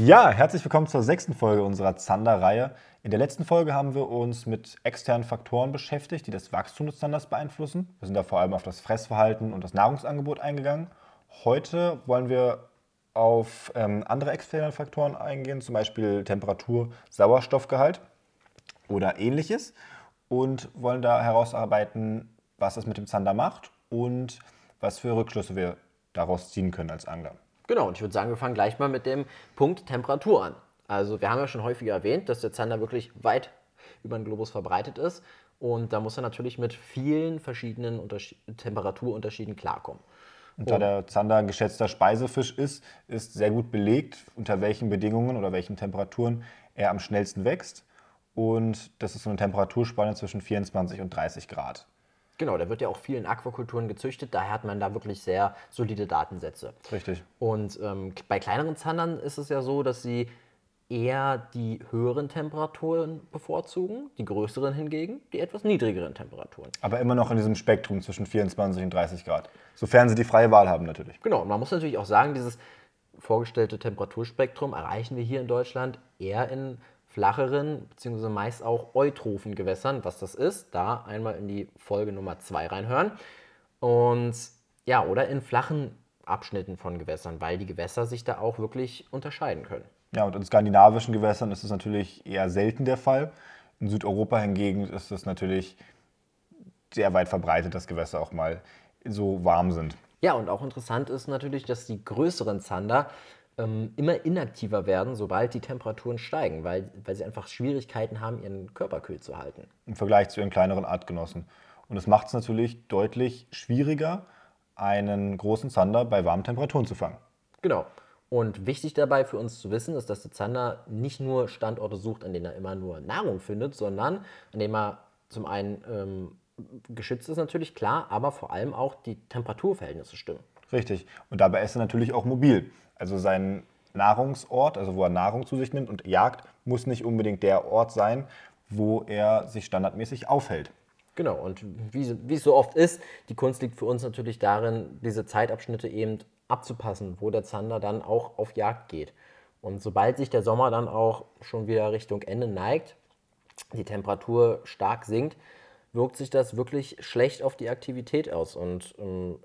Ja, herzlich willkommen zur sechsten Folge unserer Zander-Reihe. In der letzten Folge haben wir uns mit externen Faktoren beschäftigt, die das Wachstum des Zanders beeinflussen. Wir sind da vor allem auf das Fressverhalten und das Nahrungsangebot eingegangen. Heute wollen wir auf ähm, andere externe Faktoren eingehen, zum Beispiel Temperatur, Sauerstoffgehalt oder ähnliches und wollen da herausarbeiten, was das mit dem Zander macht und was für Rückschlüsse wir daraus ziehen können als Angler. Genau, und ich würde sagen, wir fangen gleich mal mit dem Punkt Temperatur an. Also wir haben ja schon häufiger erwähnt, dass der Zander wirklich weit über den Globus verbreitet ist. Und da muss er natürlich mit vielen verschiedenen Unterschied Temperaturunterschieden klarkommen. Und da der Zander ein geschätzter Speisefisch ist, ist sehr gut belegt, unter welchen Bedingungen oder welchen Temperaturen er am schnellsten wächst. Und das ist so eine Temperaturspanne zwischen 24 und 30 Grad. Genau, der wird ja auch viel in Aquakulturen gezüchtet, daher hat man da wirklich sehr solide Datensätze. Richtig. Und ähm, bei kleineren Zandern ist es ja so, dass sie eher die höheren Temperaturen bevorzugen, die größeren hingegen die etwas niedrigeren Temperaturen. Aber immer noch in diesem Spektrum zwischen 24 und 30 Grad. Sofern sie die freie Wahl haben natürlich. Genau, und man muss natürlich auch sagen, dieses vorgestellte Temperaturspektrum erreichen wir hier in Deutschland eher in flacheren bzw. meist auch eutrophen Gewässern. Was das ist, da einmal in die Folge Nummer 2 reinhören. Und ja, oder in flachen Abschnitten von Gewässern, weil die Gewässer sich da auch wirklich unterscheiden können. Ja, und in skandinavischen Gewässern ist das natürlich eher selten der Fall. In Südeuropa hingegen ist es natürlich sehr weit verbreitet, dass Gewässer auch mal so warm sind. Ja, und auch interessant ist natürlich, dass die größeren Zander ähm, immer inaktiver werden, sobald die Temperaturen steigen, weil, weil sie einfach Schwierigkeiten haben, ihren Körper kühl zu halten. Im Vergleich zu ihren kleineren Artgenossen. Und das macht es natürlich deutlich schwieriger, einen großen Zander bei warmen Temperaturen zu fangen. Genau. Und wichtig dabei für uns zu wissen ist, dass der Zander nicht nur Standorte sucht, an denen er immer nur Nahrung findet, sondern an denen er zum einen ähm, geschützt ist natürlich klar, aber vor allem auch die Temperaturverhältnisse stimmen. Richtig. Und dabei ist er natürlich auch mobil. Also sein Nahrungsort, also wo er Nahrung zu sich nimmt und jagt, muss nicht unbedingt der Ort sein, wo er sich standardmäßig aufhält. Genau, und wie, wie es so oft ist, die Kunst liegt für uns natürlich darin, diese Zeitabschnitte eben abzupassen, wo der Zander dann auch auf Jagd geht. Und sobald sich der Sommer dann auch schon wieder Richtung Ende neigt, die Temperatur stark sinkt, wirkt sich das wirklich schlecht auf die Aktivität aus. Und ähm,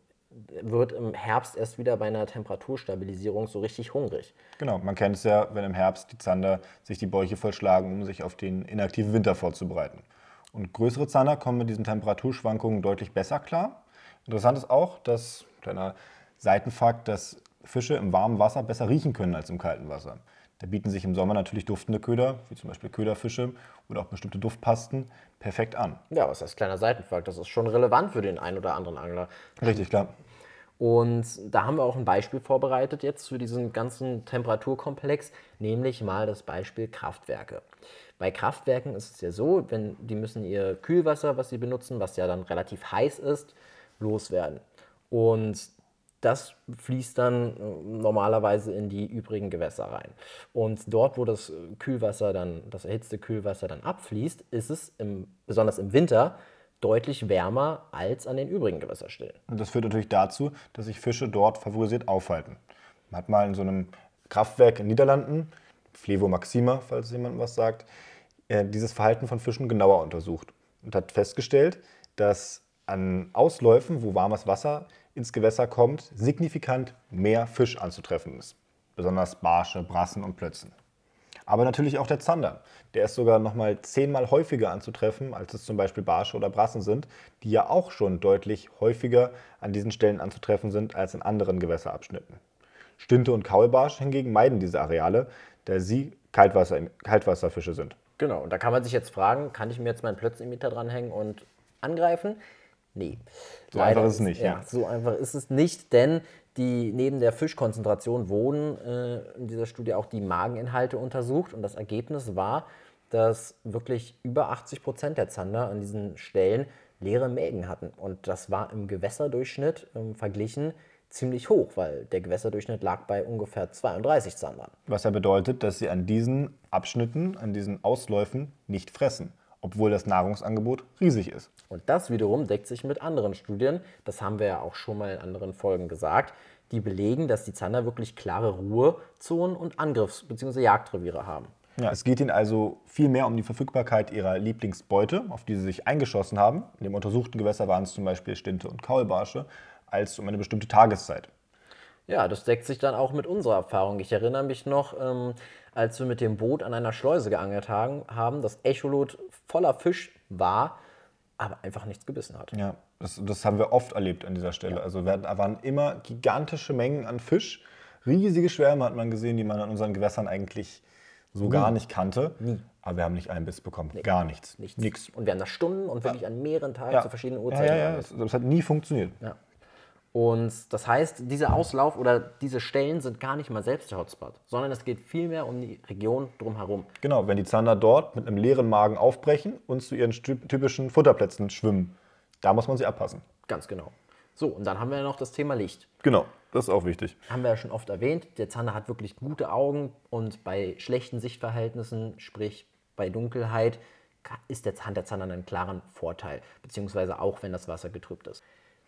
wird im Herbst erst wieder bei einer Temperaturstabilisierung so richtig hungrig. Genau, man kennt es ja, wenn im Herbst die Zander sich die Bäuche vollschlagen, um sich auf den inaktiven Winter vorzubereiten. Und größere Zander kommen mit diesen Temperaturschwankungen deutlich besser klar. Interessant ist auch, dass, kleiner Seitenfakt, dass Fische im warmen Wasser besser riechen können als im kalten Wasser. Da bieten sich im Sommer natürlich duftende Köder, wie zum Beispiel Köderfische oder auch bestimmte Duftpasten, perfekt an. Ja, was heißt kleiner Seitenfakt? Das ist schon relevant für den einen oder anderen Angler. Richtig, klar. Und da haben wir auch ein Beispiel vorbereitet jetzt für diesen ganzen Temperaturkomplex, nämlich mal das Beispiel Kraftwerke. Bei Kraftwerken ist es ja so, wenn die müssen ihr Kühlwasser, was sie benutzen, was ja dann relativ heiß ist, loswerden. Und das fließt dann äh, normalerweise in die übrigen Gewässer rein. Und dort, wo das Kühlwasser dann, das erhitzte Kühlwasser dann abfließt, ist es im, besonders im Winter deutlich wärmer als an den übrigen Gewässerstellen. Und das führt natürlich dazu, dass sich Fische dort favorisiert aufhalten. Man hat mal in so einem Kraftwerk in den Niederlanden, Flevo Maxima, falls jemand was sagt, äh, dieses Verhalten von Fischen genauer untersucht und hat festgestellt, dass an Ausläufen, wo warmes Wasser ins Gewässer kommt, signifikant mehr Fisch anzutreffen ist. Besonders Barsche, Brassen und Plötzen. Aber natürlich auch der Zander. Der ist sogar noch mal zehnmal häufiger anzutreffen, als es zum Beispiel Barsche oder Brassen sind, die ja auch schon deutlich häufiger an diesen Stellen anzutreffen sind als in anderen Gewässerabschnitten. Stinte und Kaulbarsch hingegen meiden diese Areale, da sie Kaltwasser, Kaltwasserfische sind. Genau, und da kann man sich jetzt fragen, kann ich mir jetzt meinen Plötzimiter dranhängen und angreifen? Nee. So Leider einfach ist es nicht. Ja, ja, so einfach ist es nicht, denn die neben der Fischkonzentration wurden äh, in dieser Studie auch die Mageninhalte untersucht und das Ergebnis war, dass wirklich über 80 Prozent der Zander an diesen Stellen leere Mägen hatten. Und das war im Gewässerdurchschnitt äh, verglichen ziemlich hoch, weil der Gewässerdurchschnitt lag bei ungefähr 32 Zandern. Was ja bedeutet, dass sie an diesen Abschnitten, an diesen Ausläufen nicht fressen obwohl das Nahrungsangebot riesig ist. Und das wiederum deckt sich mit anderen Studien, das haben wir ja auch schon mal in anderen Folgen gesagt, die belegen, dass die Zander wirklich klare Ruhezonen und Angriffs- bzw. Jagdreviere haben. Ja, es geht ihnen also viel mehr um die Verfügbarkeit ihrer Lieblingsbeute, auf die sie sich eingeschossen haben. In dem untersuchten Gewässer waren es zum Beispiel Stinte und Kaulbarsche, als um eine bestimmte Tageszeit. Ja, das deckt sich dann auch mit unserer Erfahrung. Ich erinnere mich noch, ähm, als wir mit dem Boot an einer Schleuse geangelt haben, das Echolot voller Fisch war, aber einfach nichts gebissen hat. Ja, das, das haben wir oft erlebt an dieser Stelle. Also wir, da waren immer gigantische Mengen an Fisch. Riesige Schwärme hat man gesehen, die man an unseren Gewässern eigentlich so gar nicht kannte. Nie. Aber wir haben nicht einen Biss bekommen. Gar nichts. Nichts. Nix. Und wir haben da Stunden und wirklich an mehreren Tagen Ja. zu verschiedenen Ja, Uhrzeiten. ja, ja. geangelt. Das, das hat nie funktioniert. Ja. Und das heißt, dieser Auslauf oder diese Stellen sind gar nicht mal selbst der Hotspot, sondern es geht vielmehr um die Region drumherum. Genau, wenn die Zander dort mit einem leeren Magen aufbrechen und zu ihren typischen Futterplätzen schwimmen, da muss man sie abpassen. Ganz genau. So, und dann haben wir noch das Thema Licht. Genau, das ist auch wichtig. Haben wir ja schon oft erwähnt, der Zander hat wirklich gute Augen und bei schlechten Sichtverhältnissen, sprich bei Dunkelheit, ist der Zander, der Zander einen klaren Vorteil, beziehungsweise auch wenn das Wasser getrübt ist.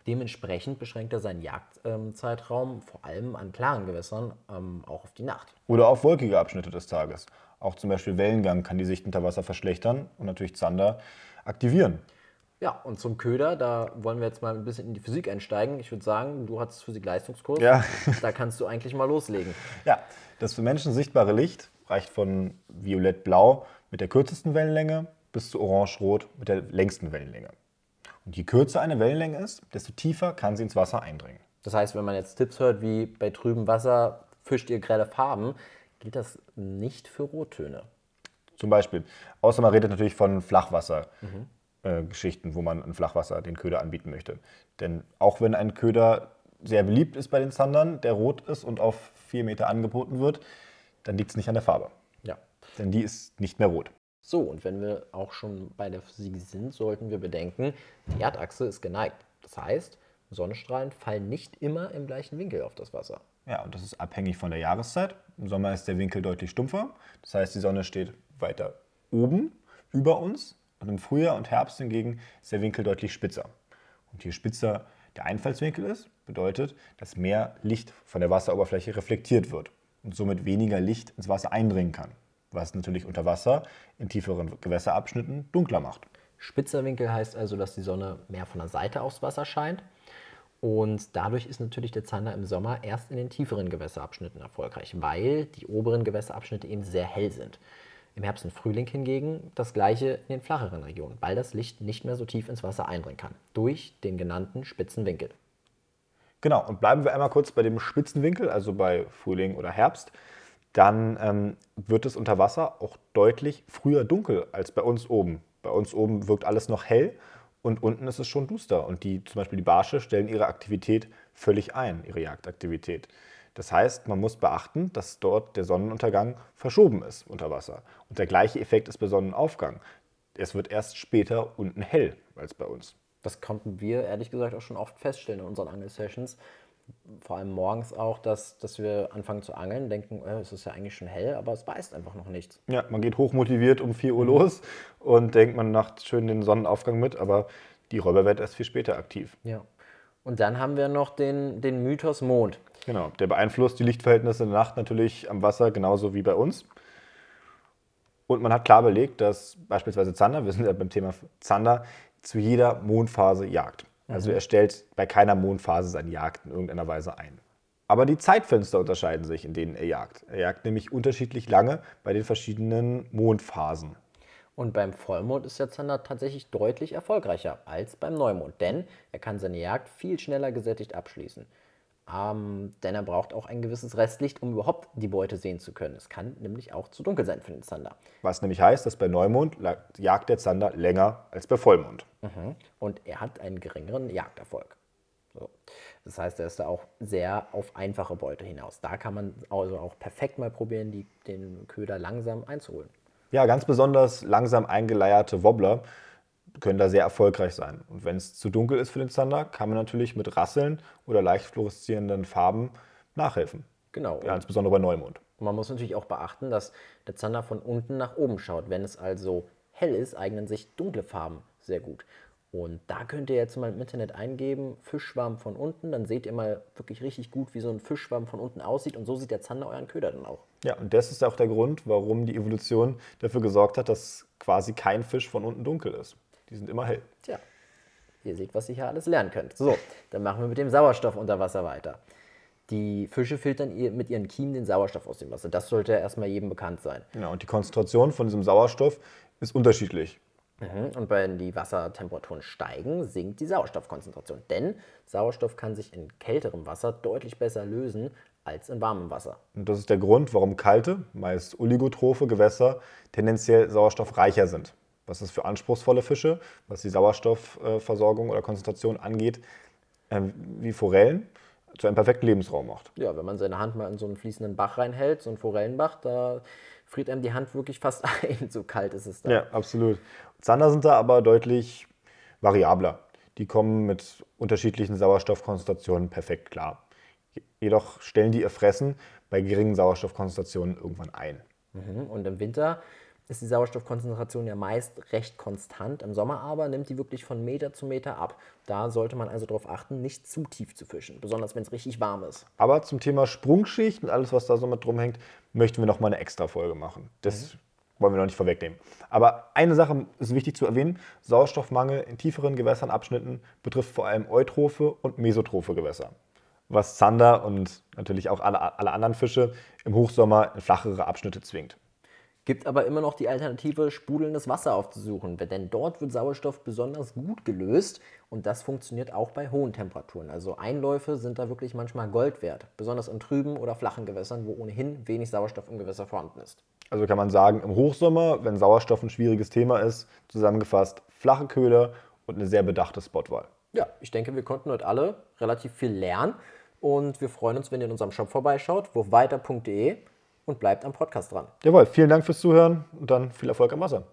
Dementsprechend beschränkt er seinen Jagdzeitraum vor allem an klaren Gewässern ähm, auch auf die Nacht. Oder auf wolkige Abschnitte des Tages. Auch zum Beispiel Wellengang kann die Sicht unter Wasser verschlechtern und natürlich Zander aktivieren. Ja, und zum Köder, da wollen wir jetzt mal ein bisschen in die Physik einsteigen. Ich würde sagen, du hattest Physik-Leistungskurs. Ja. Da kannst du eigentlich mal loslegen. Ja, das für Menschen sichtbare Licht reicht von violett-blau mit der kürzesten Wellenlänge bis zu orange-rot mit der längsten Wellenlänge. Und je kürzer eine Wellenlänge ist, desto tiefer kann sie ins Wasser eindringen. Das heißt, wenn man jetzt Tipps hört, wie bei trübem Wasser fischt ihr grelle Farben, gilt das nicht für Rottöne. Zum Beispiel. Außer man redet natürlich von Flachwasser-Geschichten, wo man in Flachwasser den Köder anbieten möchte. Denn auch wenn ein Köder sehr beliebt ist bei den Zandern, der rot ist und auf vier Meter angeboten wird, dann liegt es nicht an der Farbe. Ja. Denn die ist nicht mehr rot. So, und wenn wir auch schon bei der Physik sind, sollten wir bedenken, die Erdachse ist geneigt. Das heißt, Sonnenstrahlen fallen nicht immer im gleichen Winkel auf das Wasser. Ja, und das ist abhängig von der Jahreszeit. Im Sommer ist der Winkel deutlich stumpfer. Das heißt, die Sonne steht weiter oben über uns. Und im Frühjahr und Herbst hingegen ist der Winkel deutlich spitzer. Und je spitzer der Einfallswinkel ist, bedeutet, dass mehr Licht von der Wasseroberfläche reflektiert wird und somit weniger Licht ins Wasser eindringen kann. Was natürlich unter Wasser in tieferen Gewässerabschnitten dunkler macht. Spitzer Winkel heißt also, dass die Sonne mehr von der Seite aufs Wasser scheint. Und dadurch ist natürlich der Zander im Sommer erst in den tieferen Gewässerabschnitten erfolgreich, weil die oberen Gewässerabschnitte eben sehr hell sind. Im Herbst und Frühling hingegen das gleiche in den flacheren Regionen, weil das Licht nicht mehr so tief ins Wasser eindringen kann, durch den genannten spitzen Winkel. Genau, und bleiben wir einmal kurz bei dem Spitzenwinkel, also bei Frühling oder Herbst. Dann ähm, wird es unter Wasser auch deutlich früher dunkel als bei uns oben. Bei uns oben wirkt alles noch hell und unten ist es schon duster. Und die, zum Beispiel die Barsche stellen ihre Aktivität völlig ein, ihre Jagdaktivität. Das heißt, man muss beachten, dass dort der Sonnenuntergang verschoben ist unter Wasser. Und der gleiche Effekt ist bei Sonnenaufgang. Es wird erst später unten hell als bei uns. Das konnten wir ehrlich gesagt auch schon oft feststellen in unseren Angelsessions. Vor allem morgens auch, dass, dass wir anfangen zu angeln, denken, äh, es ist ja eigentlich schon hell, aber es beißt einfach noch nichts. Ja, man geht hochmotiviert um 4 Uhr los und denkt, man macht schön den Sonnenaufgang mit, aber die Räuber wird erst viel später aktiv. Ja. Und dann haben wir noch den, den Mythos Mond. Genau, der beeinflusst die Lichtverhältnisse in der Nacht natürlich am Wasser genauso wie bei uns. Und man hat klar belegt, dass beispielsweise Zander, wir sind ja beim Thema Zander, zu jeder Mondphase jagt. Also er stellt bei keiner Mondphase seine Jagd in irgendeiner Weise ein. Aber die Zeitfenster unterscheiden sich, in denen er jagt. Er jagt nämlich unterschiedlich lange bei den verschiedenen Mondphasen. Und beim Vollmond ist der Zander tatsächlich deutlich erfolgreicher als beim Neumond, denn er kann seine Jagd viel schneller gesättigt abschließen. Ähm, denn er braucht auch ein gewisses Restlicht, um überhaupt die Beute sehen zu können. Es kann nämlich auch zu dunkel sein für den Zander. Was nämlich heißt, dass bei Neumond jagt der Zander länger als bei Vollmond. Und er hat einen geringeren Jagderfolg. So. Das heißt, er ist da auch sehr auf einfache Beute hinaus. Da kann man also auch perfekt mal probieren, die, den Köder langsam einzuholen. Ja, ganz besonders langsam eingeleierte Wobbler können da sehr erfolgreich sein. Und wenn es zu dunkel ist für den Zander, kann man natürlich mit Rasseln oder leicht fluoreszierenden Farben nachhelfen. Genau. Ja, insbesondere bei Neumond. Und man muss natürlich auch beachten, dass der Zander von unten nach oben schaut. Wenn es also hell ist, eignen sich dunkle Farben sehr gut. Und da könnt ihr jetzt mal im Internet eingeben, Fischschwarm von unten, dann seht ihr mal wirklich richtig gut, wie so ein Fischschwarm von unten aussieht. Und so sieht der Zander euren Köder dann auch. Ja, und das ist auch der Grund, warum die Evolution dafür gesorgt hat, dass quasi kein Fisch von unten dunkel ist. Die sind immer hell. Tja, ihr seht, was ihr hier alles lernen könnt. So, dann machen wir mit dem Sauerstoff unter Wasser weiter. Die Fische filtern mit ihren Kiemen den Sauerstoff aus dem Wasser. Das sollte erstmal jedem bekannt sein. Genau, und die Konzentration von diesem Sauerstoff ist unterschiedlich. Mhm. Und wenn die Wassertemperaturen steigen, sinkt die Sauerstoffkonzentration. Denn Sauerstoff kann sich in kälterem Wasser deutlich besser lösen als in warmem Wasser. Und das ist der Grund, warum kalte, meist oligotrophe Gewässer tendenziell sauerstoffreicher sind. Was ist für anspruchsvolle Fische, was die Sauerstoffversorgung oder Konzentration angeht, äh, wie Forellen, zu einem perfekten Lebensraum macht. Ja, wenn man seine Hand mal in so einen fließenden Bach reinhält, so einen Forellenbach, da friert einem die Hand wirklich fast ein, so kalt ist es da. Ja, absolut. Zander sind da aber deutlich variabler. Die kommen mit unterschiedlichen Sauerstoffkonzentrationen perfekt klar. Jedoch stellen die ihr Fressen bei geringen Sauerstoffkonzentrationen irgendwann ein. Mhm. Und im Winter ist die Sauerstoffkonzentration ja meist recht konstant. Im Sommer aber nimmt die wirklich von Meter zu Meter ab. Da sollte man also darauf achten, nicht zu tief zu fischen, besonders wenn es richtig warm ist. Aber zum Thema Sprungschicht und alles, was da so mit drum hängt, möchten wir noch mal eine extra Folge machen. Das mhm. wollen wir noch nicht vorwegnehmen. Aber eine Sache ist wichtig zu erwähnen: Sauerstoffmangel in tieferen Gewässernabschnitten betrifft vor allem eutrophe und mesotrophe Gewässer. Was Zander und natürlich auch alle, alle anderen Fische im Hochsommer in flachere Abschnitte zwingt. Gibt aber immer noch die Alternative, sprudelndes Wasser aufzusuchen, denn dort wird Sauerstoff besonders gut gelöst und das funktioniert auch bei hohen Temperaturen. Also Einläufe sind da wirklich manchmal Gold wert, besonders in trüben oder flachen Gewässern, wo ohnehin wenig Sauerstoff im Gewässer vorhanden ist. Also kann man sagen, im Hochsommer, wenn Sauerstoff ein schwieriges Thema ist, zusammengefasst flache Köder und eine sehr bedachte Spotwahl. Ja, ich denke, wir konnten heute alle relativ viel lernen und wir freuen uns, wenn ihr in unserem Shop vorbeischaut, wurfweiter.de und bleibt am Podcast dran. Jawohl, vielen Dank fürs Zuhören und dann viel Erfolg am Wasser.